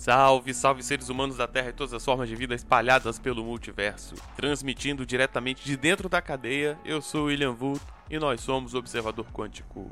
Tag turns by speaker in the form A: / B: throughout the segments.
A: Salve, salve seres humanos da Terra e todas as formas de vida espalhadas pelo multiverso. Transmitindo diretamente de dentro da cadeia, eu sou William Vulto e nós somos o Observador Quântico.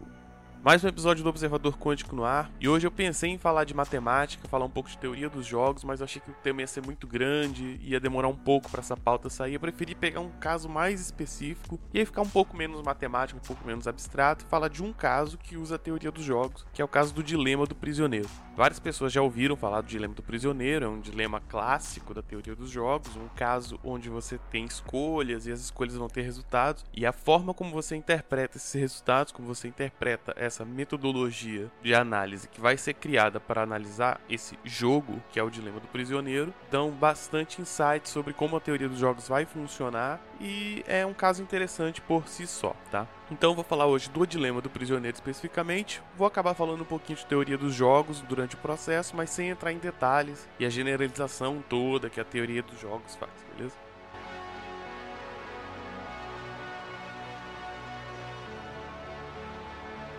A: Mais um episódio do Observador Quântico no ar. E hoje eu pensei em falar de matemática, falar um pouco de teoria dos jogos, mas eu achei que o tema ia ser muito grande, ia demorar um pouco para essa pauta sair. Eu preferi pegar um caso mais específico e aí ficar um pouco menos matemático, um pouco menos abstrato e falar de um caso que usa a teoria dos jogos, que é o caso do dilema do prisioneiro. Várias pessoas já ouviram falar do dilema do prisioneiro, é um dilema clássico da teoria dos jogos, um caso onde você tem escolhas e as escolhas vão ter resultados, e a forma como você interpreta esses resultados, como você interpreta essa metodologia de análise que vai ser criada para analisar esse jogo, que é o dilema do prisioneiro, dão bastante insight sobre como a teoria dos jogos vai funcionar e é um caso interessante por si só, tá? Então vou falar hoje do dilema do prisioneiro especificamente. Vou acabar falando um pouquinho de teoria dos jogos durante o processo, mas sem entrar em detalhes e a generalização toda que a teoria dos jogos faz, beleza?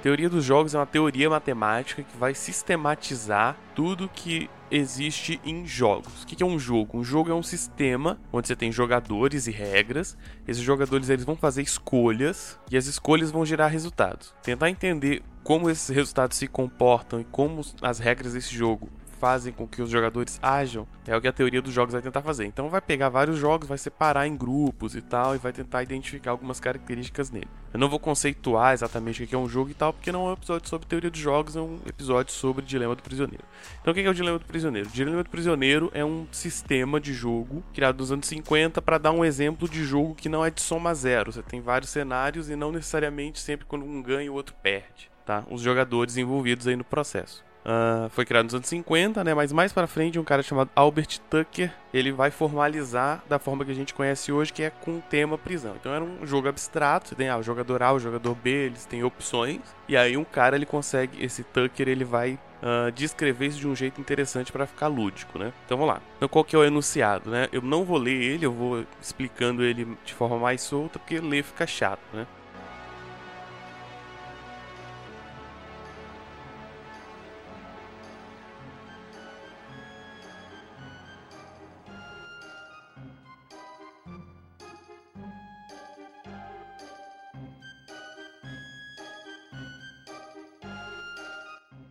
A: Teoria dos jogos é uma teoria matemática que vai sistematizar tudo que existe em jogos. O que é um jogo? Um jogo é um sistema onde você tem jogadores e regras. Esses jogadores eles vão fazer escolhas e as escolhas vão gerar resultados. Tentar entender como esses resultados se comportam e como as regras desse jogo fazem com que os jogadores ajam é o que a teoria dos jogos vai tentar fazer. Então vai pegar vários jogos, vai separar em grupos e tal, e vai tentar identificar algumas características nele. Eu não vou conceituar exatamente o que é um jogo e tal, porque não é um episódio sobre teoria dos jogos, é um episódio sobre dilema do prisioneiro. Então o que é o dilema do prisioneiro? O dilema do prisioneiro é um sistema de jogo criado nos anos 50 para dar um exemplo de jogo que não é de soma zero. Você tem vários cenários e não necessariamente sempre quando um ganha o outro perde. Tá? Os jogadores envolvidos aí no processo. Uh, foi criado nos anos 50, né? Mas mais para frente, um cara chamado Albert Tucker, ele vai formalizar da forma que a gente conhece hoje, que é com o tema prisão. Então era um jogo abstrato, tem ah, o jogador A, o jogador B, eles têm opções, e aí um cara ele consegue, esse Tucker, ele vai uh, descrever isso de um jeito interessante para ficar lúdico, né? Então vamos lá. Então qual que é o enunciado, né? Eu não vou ler ele, eu vou explicando ele de forma mais solta, porque ler fica chato, né?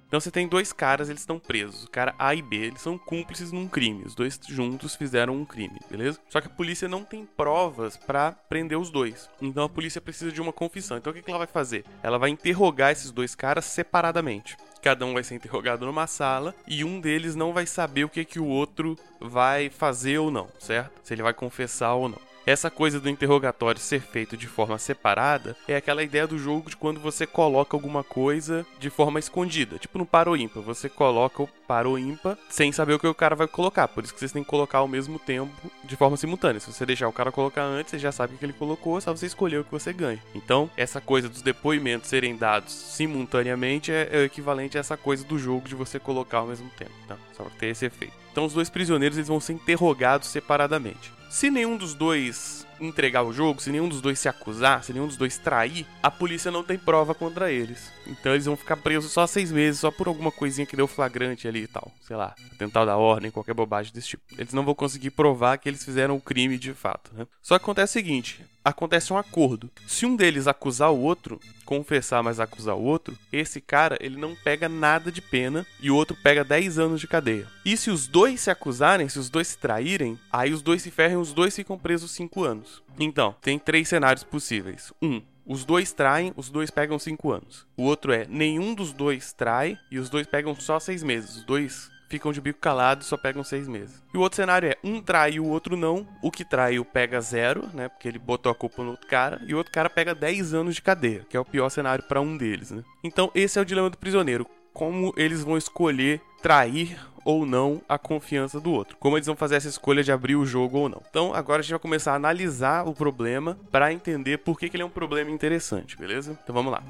A: Então você tem dois caras, eles estão presos. O cara A e B, eles são cúmplices num crime. Os dois juntos fizeram um crime, beleza? Só que a polícia não tem provas para prender os dois. Então a polícia precisa de uma confissão. Então o que ela vai fazer? Ela vai interrogar esses dois caras separadamente. Cada um vai ser interrogado numa sala e um deles não vai saber o que, que o outro vai fazer ou não, certo? Se ele vai confessar ou não. Essa coisa do interrogatório ser feito de forma separada é aquela ideia do jogo de quando você coloca alguma coisa de forma escondida. Tipo no paro ímpar, você coloca o paro ímpar sem saber o que o cara vai colocar. Por isso que vocês têm que colocar ao mesmo tempo de forma simultânea. Se você deixar o cara colocar antes, você já sabe o que ele colocou, só você escolher o que você ganha. Então, essa coisa dos depoimentos serem dados simultaneamente é, é o equivalente a essa coisa do jogo de você colocar ao mesmo tempo, tá? Só pra ter esse efeito. Então, os dois prisioneiros eles vão ser interrogados separadamente. Se nenhum dos dois entregar o jogo, se nenhum dos dois se acusar, se nenhum dos dois trair, a polícia não tem prova contra eles. Então eles vão ficar presos só seis meses, só por alguma coisinha que deu flagrante ali e tal. Sei lá, atentado da ordem, qualquer bobagem desse tipo. Eles não vão conseguir provar que eles fizeram o crime de fato, né? Só que acontece o seguinte: acontece um acordo. Se um deles acusar o outro, confessar, mas acusar o outro, esse cara ele não pega nada de pena e o outro pega 10 anos de cadeia. E se os dois se acusarem, se os dois se traírem, aí os dois se ferram, os dois ficam presos 5 anos. Então, tem três cenários possíveis. Um, os dois traem, os dois pegam 5 anos. O outro é nenhum dos dois trai e os dois pegam só 6 meses. Os dois ficam de bico calado e só pegam seis meses. E o outro cenário é um trai e o outro não. O que trai o pega zero, né? Porque ele botou a culpa no outro cara. E o outro cara pega 10 anos de cadeia, que é o pior cenário para um deles, né? Então esse é o dilema do prisioneiro. Como eles vão escolher trair ou não a confiança do outro. Como eles vão fazer essa escolha de abrir o jogo ou não. Então agora a gente vai começar a analisar o problema para entender por que, que ele é um problema interessante, beleza? Então vamos lá.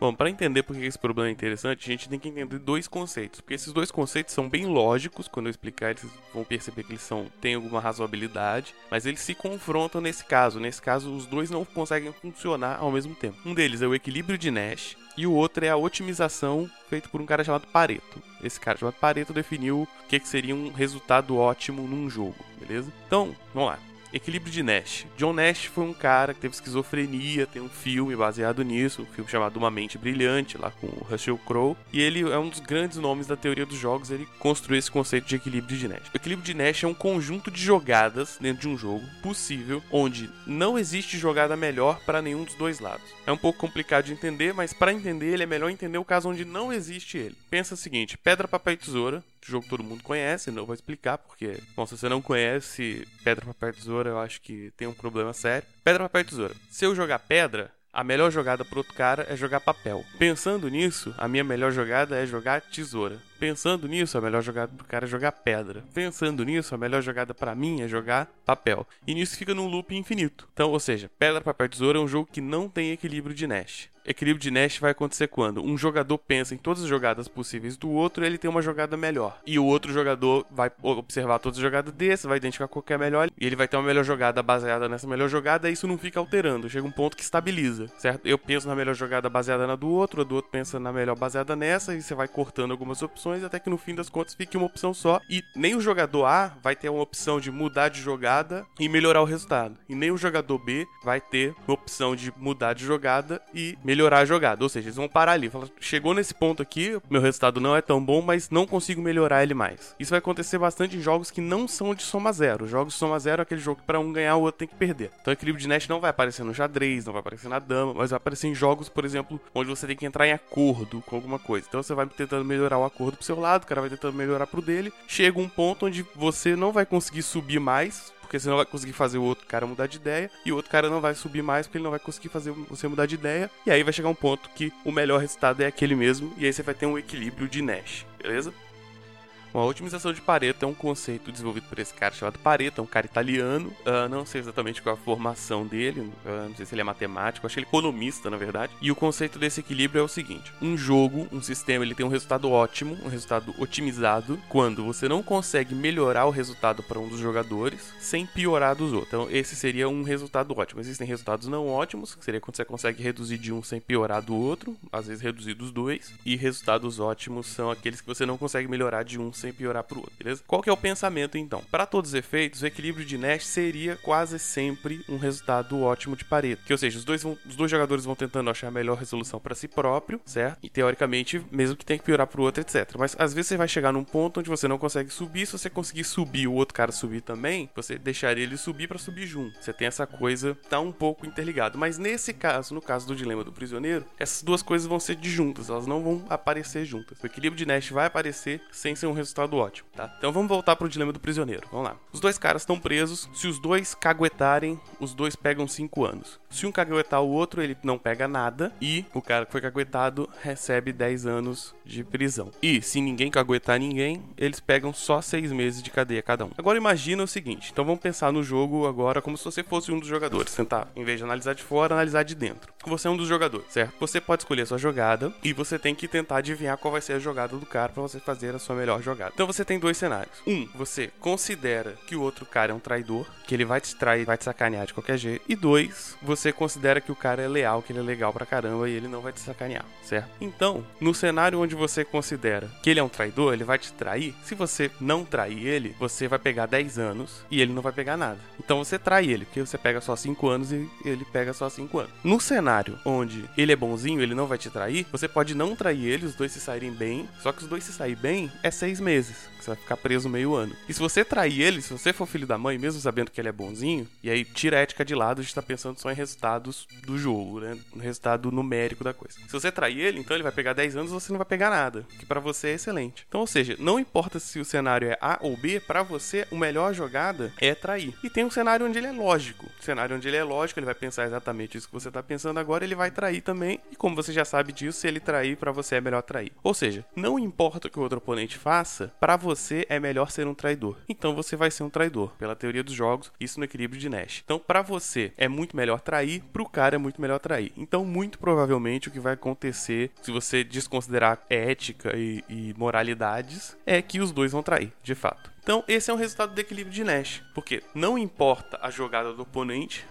A: Bom, para entender por que esse problema é interessante, a gente tem que entender dois conceitos, porque esses dois conceitos são bem lógicos, quando eu explicar eles vão perceber que eles são têm alguma razoabilidade, mas eles se confrontam nesse caso. Nesse caso, os dois não conseguem funcionar ao mesmo tempo. Um deles é o equilíbrio de Nash, e o outro é a otimização feita por um cara chamado Pareto. Esse cara chamado Pareto definiu o que, que seria um resultado ótimo num jogo, beleza? Então, vamos lá. Equilíbrio de Nash. John Nash foi um cara que teve esquizofrenia, tem um filme baseado nisso, um filme chamado Uma Mente Brilhante, lá com o Russell Crowe. E ele é um dos grandes nomes da teoria dos jogos, ele construiu esse conceito de equilíbrio de Nash. O equilíbrio de Nash é um conjunto de jogadas dentro de um jogo possível, onde não existe jogada melhor para nenhum dos dois lados. É um pouco complicado de entender, mas para entender ele é melhor entender o caso onde não existe ele. Pensa o seguinte: pedra, papel e tesoura jogo todo mundo conhece, não vou explicar porque, bom, se você não conhece pedra, papel tesoura, eu acho que tem um problema sério. Pedra, papel tesoura. Se eu jogar pedra, a melhor jogada pro outro cara é jogar papel. Pensando nisso, a minha melhor jogada é jogar tesoura. Pensando nisso, a melhor jogada pro cara é jogar pedra. Pensando nisso, a melhor jogada para mim é jogar papel. E nisso fica num loop infinito. Então, ou seja, pedra, papel, tesoura é um jogo que não tem equilíbrio de Nash equilíbrio de Nash vai acontecer quando um jogador pensa em todas as jogadas possíveis do outro, ele tem uma jogada melhor. E o outro jogador vai observar todas as jogadas desse, vai identificar qual é a melhor, e ele vai ter uma melhor jogada baseada nessa melhor jogada, e isso não fica alterando. Chega um ponto que estabiliza, certo? Eu penso na melhor jogada baseada na do outro, o do outro pensa na melhor baseada nessa, e você vai cortando algumas opções até que no fim das contas fique uma opção só. E nem o jogador A vai ter uma opção de mudar de jogada e melhorar o resultado. E nem o jogador B vai ter uma opção de mudar de jogada e melhorar a jogada. Ou seja, eles vão parar ali. Falar, chegou nesse ponto aqui, meu resultado não é tão bom, mas não consigo melhorar ele mais. Isso vai acontecer bastante em jogos que não são de soma zero. Jogos de soma zero é aquele jogo que para um ganhar o outro tem que perder. Então o equilíbrio de Nash não vai aparecer no xadrez, não vai aparecer na dama, mas vai aparecer em jogos, por exemplo, onde você tem que entrar em acordo com alguma coisa. Então você vai tentando melhorar o acordo pro seu lado, o cara vai tentando melhorar pro dele. Chega um ponto onde você não vai conseguir subir mais porque você não vai conseguir fazer o outro cara mudar de ideia, e o outro cara não vai subir mais porque ele não vai conseguir fazer você mudar de ideia, e aí vai chegar um ponto que o melhor resultado é aquele mesmo, e aí você vai ter um equilíbrio de Nash, beleza? Bom, a otimização de Pareto é um conceito desenvolvido por esse cara chamado Pareto, é um cara italiano. Uh, não sei exatamente qual a formação dele, uh, não sei se ele é matemático, acho que ele é economista, na verdade. E o conceito desse equilíbrio é o seguinte: um jogo, um sistema, ele tem um resultado ótimo, um resultado otimizado, quando você não consegue melhorar o resultado para um dos jogadores sem piorar dos outros. Então, esse seria um resultado ótimo. Existem resultados não ótimos, que seria quando você consegue reduzir de um sem piorar do outro, às vezes reduzir dos dois. E resultados ótimos são aqueles que você não consegue melhorar de um sem piorar pro outro, beleza? Qual que é o pensamento então? Para todos os efeitos, o equilíbrio de Nash seria quase sempre um resultado ótimo de Pareto, que ou seja, os dois, vão, os dois jogadores vão tentando achar a melhor resolução para si próprio, certo? E teoricamente, mesmo que tenha que piorar pro outro, etc. Mas às vezes você vai chegar num ponto onde você não consegue subir, se você conseguir subir o outro cara subir também, você deixaria ele subir para subir junto. Você tem essa coisa tá um pouco interligado, mas nesse caso, no caso do dilema do prisioneiro, essas duas coisas vão ser disjuntas, elas não vão aparecer juntas. O equilíbrio de Nash vai aparecer sem ser um resultado resultado ótimo, tá? Então vamos voltar pro dilema do prisioneiro. Vamos lá. Os dois caras estão presos. Se os dois caguetarem, os dois pegam 5 anos. Se um caguetar o outro, ele não pega nada. E o cara que foi caguetado recebe 10 anos de prisão. E se ninguém caguetar ninguém, eles pegam só 6 meses de cadeia cada um. Agora imagina o seguinte: então vamos pensar no jogo agora como se você fosse um dos jogadores. Tentar, em vez de analisar de fora, analisar de dentro. Você é um dos jogadores, certo? Você pode escolher a sua jogada e você tem que tentar adivinhar qual vai ser a jogada do cara para você fazer a sua melhor jogada. Então você tem dois cenários. Um, você considera que o outro cara é um traidor, que ele vai te trair, vai te sacanear de qualquer jeito. E dois, você considera que o cara é leal, que ele é legal pra caramba e ele não vai te sacanear, certo? Então, no cenário onde você considera que ele é um traidor, ele vai te trair. Se você não trair ele, você vai pegar 10 anos e ele não vai pegar nada. Então você trai ele, porque você pega só 5 anos e ele pega só 5 anos. No cenário onde ele é bonzinho, ele não vai te trair, você pode não trair ele, os dois se saírem bem, só que os dois se saírem bem é 6 meses. Você vai ficar preso meio ano. E se você trair ele, se você for filho da mãe, mesmo sabendo que ele é bonzinho, e aí tira a ética de lado, a gente tá pensando só em resultados do jogo, né? No resultado numérico da coisa. Se você trair ele, então ele vai pegar 10 anos você não vai pegar nada. Que para você é excelente. Então, ou seja, não importa se o cenário é A ou B, para você, a melhor jogada é trair. E tem um cenário onde ele é lógico. O cenário onde ele é lógico, ele vai pensar exatamente isso que você tá pensando agora agora ele vai trair também. E como você já sabe disso, se ele trair, para você é melhor trair. Ou seja, não importa o que o outro oponente faça, para você é melhor ser um traidor. Então você vai ser um traidor, pela teoria dos jogos, isso no equilíbrio de Nash. Então, para você é muito melhor trair, pro cara é muito melhor trair. Então, muito provavelmente o que vai acontecer, se você desconsiderar ética e, e moralidades, é que os dois vão trair, de fato. Então, esse é um resultado do equilíbrio de Nash, porque não importa a jogada do oponente,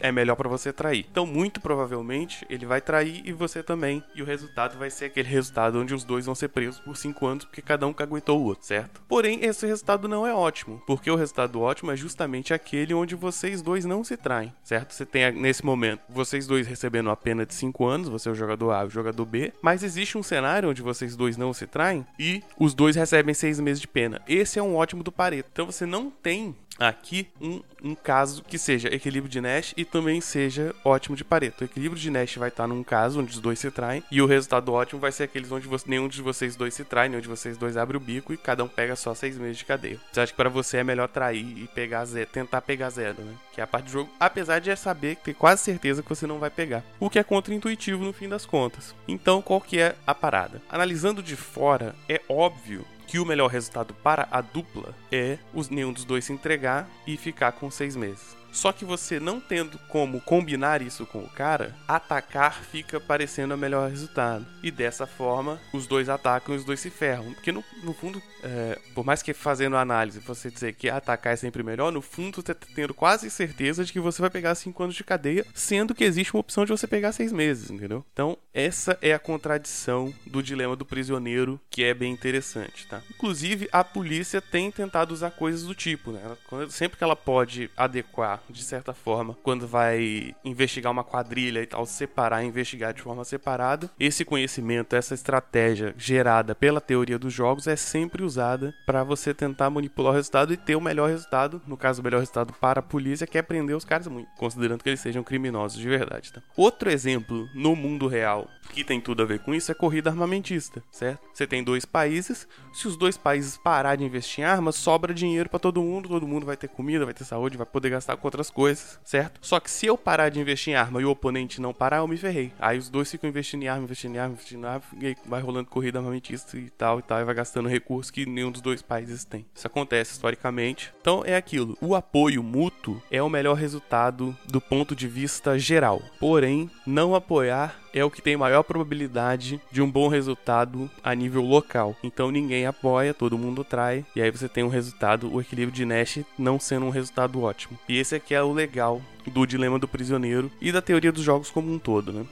A: é melhor para você trair. Então, muito provavelmente, ele vai trair e você também, e o resultado vai ser aquele resultado onde os dois vão ser presos por 5 anos porque cada um caguetou o outro, certo? Porém, esse resultado não é ótimo, porque o resultado ótimo é justamente aquele onde vocês dois não se traem, certo? Você tem nesse momento vocês dois recebendo a pena de 5 anos, você é o jogador A e o jogador B, mas existe um cenário onde vocês dois não se traem e os dois recebem 6 meses de pena. Esse é um ótimo do Pareto. Então você não tem aqui um, um caso que seja equilíbrio de Nash e também seja ótimo de Pareto. O equilíbrio de Nash vai estar num caso onde os dois se traem e o resultado ótimo vai ser aqueles onde você, nenhum de vocês dois se trai, nenhum de vocês dois abre o bico e cada um pega só seis meses de cadeia. Você acha que para você é melhor trair e pegar zero, tentar pegar zero, né? Que é a parte do jogo, apesar de saber, ter quase certeza que você não vai pegar. O que é contra-intuitivo no fim das contas. Então, qual que é a parada? Analisando de fora, é óbvio que o melhor resultado para a dupla é os, nenhum dos dois se entregar e ficar com seis meses. Só que você não tendo como combinar isso com o cara, atacar fica parecendo o melhor resultado. E dessa forma, os dois atacam e os dois se ferram. Porque no, no fundo, é, por mais que fazendo análise você dizer que atacar é sempre melhor, no fundo você tá tendo quase certeza de que você vai pegar 5 anos de cadeia, sendo que existe uma opção de você pegar 6 meses, entendeu? Então, essa é a contradição do dilema do prisioneiro, que é bem interessante, tá? Inclusive, a polícia tem tentado usar coisas do tipo, né? sempre que ela pode adequar de certa forma, quando vai investigar uma quadrilha e tal, separar, investigar de forma separada. Esse conhecimento, essa estratégia gerada pela teoria dos jogos é sempre usada para você tentar manipular o resultado e ter o melhor resultado, no caso o melhor resultado para a polícia, que é prender os caras muito, considerando que eles sejam criminosos de verdade, tá? Outro exemplo no mundo real que tem tudo a ver com isso é corrida armamentista, certo? Você tem dois países, se os dois países parar de investir em armas, sobra dinheiro para todo mundo, todo mundo vai ter comida, vai ter saúde, vai poder gastar com outras coisas, certo? Só que se eu parar de investir em arma e o oponente não parar, eu me ferrei. Aí os dois ficam investindo em arma, investindo em arma, investindo em arma, e aí vai rolando corrida armamentista e tal e tal, e vai gastando recursos que nenhum dos dois países tem. Isso acontece historicamente. Então é aquilo. O apoio mútuo é o melhor resultado do ponto de vista geral. Porém, não apoiar é o que tem maior probabilidade de um bom resultado a nível local. Então ninguém apoia, todo mundo trai, e aí você tem um resultado, o equilíbrio de Nash não sendo um resultado ótimo. E esse aqui é o legal do dilema do prisioneiro e da teoria dos jogos como um todo, né?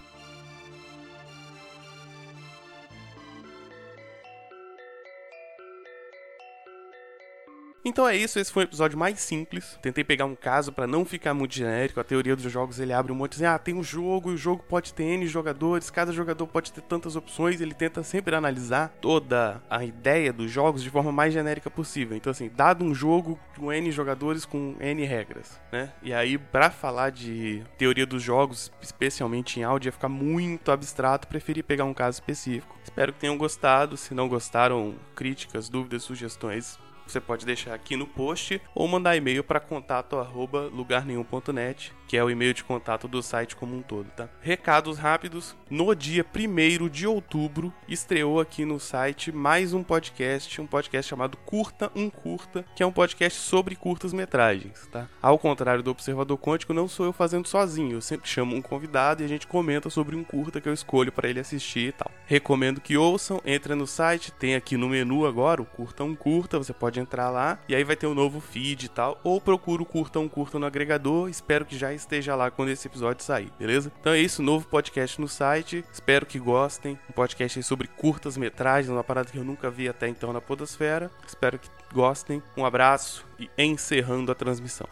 A: Então é isso, esse foi um episódio mais simples. Tentei pegar um caso para não ficar muito genérico. A teoria dos jogos ele abre um monte de ah, tem um jogo e o jogo pode ter N jogadores, cada jogador pode ter tantas opções. Ele tenta sempre analisar toda a ideia dos jogos de forma mais genérica possível. Então, assim, dado um jogo com N jogadores com N regras, né? E aí, para falar de teoria dos jogos, especialmente em áudio, ia ficar muito abstrato. Preferi pegar um caso específico. Espero que tenham gostado. Se não gostaram, críticas, dúvidas, sugestões você pode deixar aqui no post ou mandar e-mail para contato@lugarnenhum.net, que é o e-mail de contato do site como um todo, tá? Recados rápidos. No dia 1 de outubro, estreou aqui no site mais um podcast, um podcast chamado Curta um Curta, que é um podcast sobre curtas-metragens, tá? Ao contrário do Observador Quântico, não sou eu fazendo sozinho, eu sempre chamo um convidado e a gente comenta sobre um curta que eu escolho para ele assistir e tal. Recomendo que ouçam, entre no site, tem aqui no menu agora o Curta um Curta, você pode entrar lá e aí vai ter um novo feed e tal. Ou procura o Curta um Curta no agregador. Espero que já esteja lá quando esse episódio sair, beleza? Então é isso, novo podcast no site. Espero que gostem. Um podcast sobre curtas metragens, uma parada que eu nunca vi até então na Podosfera. Espero que gostem. Um abraço e encerrando a transmissão.